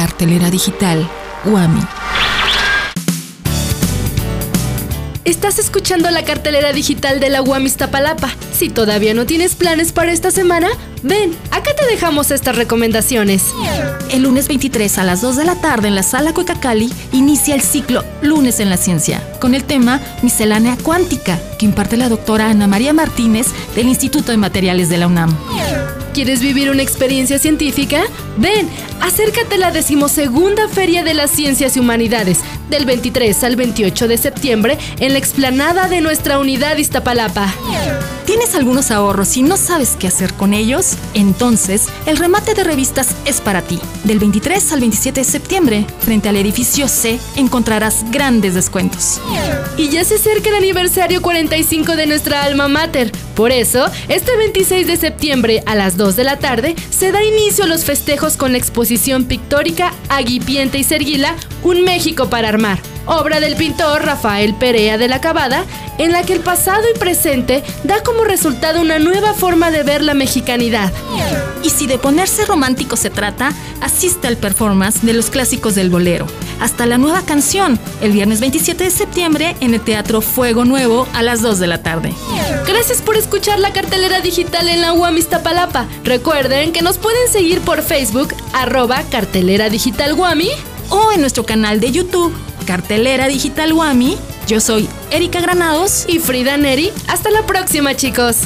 Cartelera digital Guami. Estás escuchando la cartelera digital de la UAM Iztapalapa. Si todavía no tienes planes para esta semana, ven, acá te dejamos estas recomendaciones. El lunes 23 a las 2 de la tarde en la sala Cuecacali inicia el ciclo Lunes en la Ciencia, con el tema Miscelánea Cuántica, que imparte la doctora Ana María Martínez del Instituto de Materiales de la UNAM. ¿Quieres vivir una experiencia científica? Ven, acércate a la decimosegunda Feria de las Ciencias y Humanidades, del 23 al 28 de septiembre, en la explanada de nuestra unidad Iztapalapa. ¿Tienes algunos ahorros y no sabes qué hacer con ellos? Entonces, el remate de revistas es para ti. Del 23 al 27 de septiembre, frente al edificio C, encontrarás grandes descuentos. Y ya se acerca el aniversario 45 de nuestra alma mater. Por eso, este 26 de septiembre a las 2 de la tarde se da inicio a los festejos con la exposición pictórica Aguipiente y Serguila, Un México para armar, obra del pintor Rafael Perea de la Cabada, en la que el pasado y presente da como resultado una nueva forma de ver la mexicanidad. Y si de ponerse romántico se trata, asiste al performance de los clásicos del bolero, hasta la nueva canción, el viernes 27 de septiembre en el Teatro Fuego Nuevo a las 2 de la tarde. Gracias por escuchar la cartelera digital en la UAM Iztapalapa. Recuerden que nos pueden seguir por Facebook, arroba cartelera digital Guami, O en nuestro canal de YouTube, Cartelera Digital Wami. Yo soy Erika Granados. y Frida Neri. Hasta la próxima, chicos.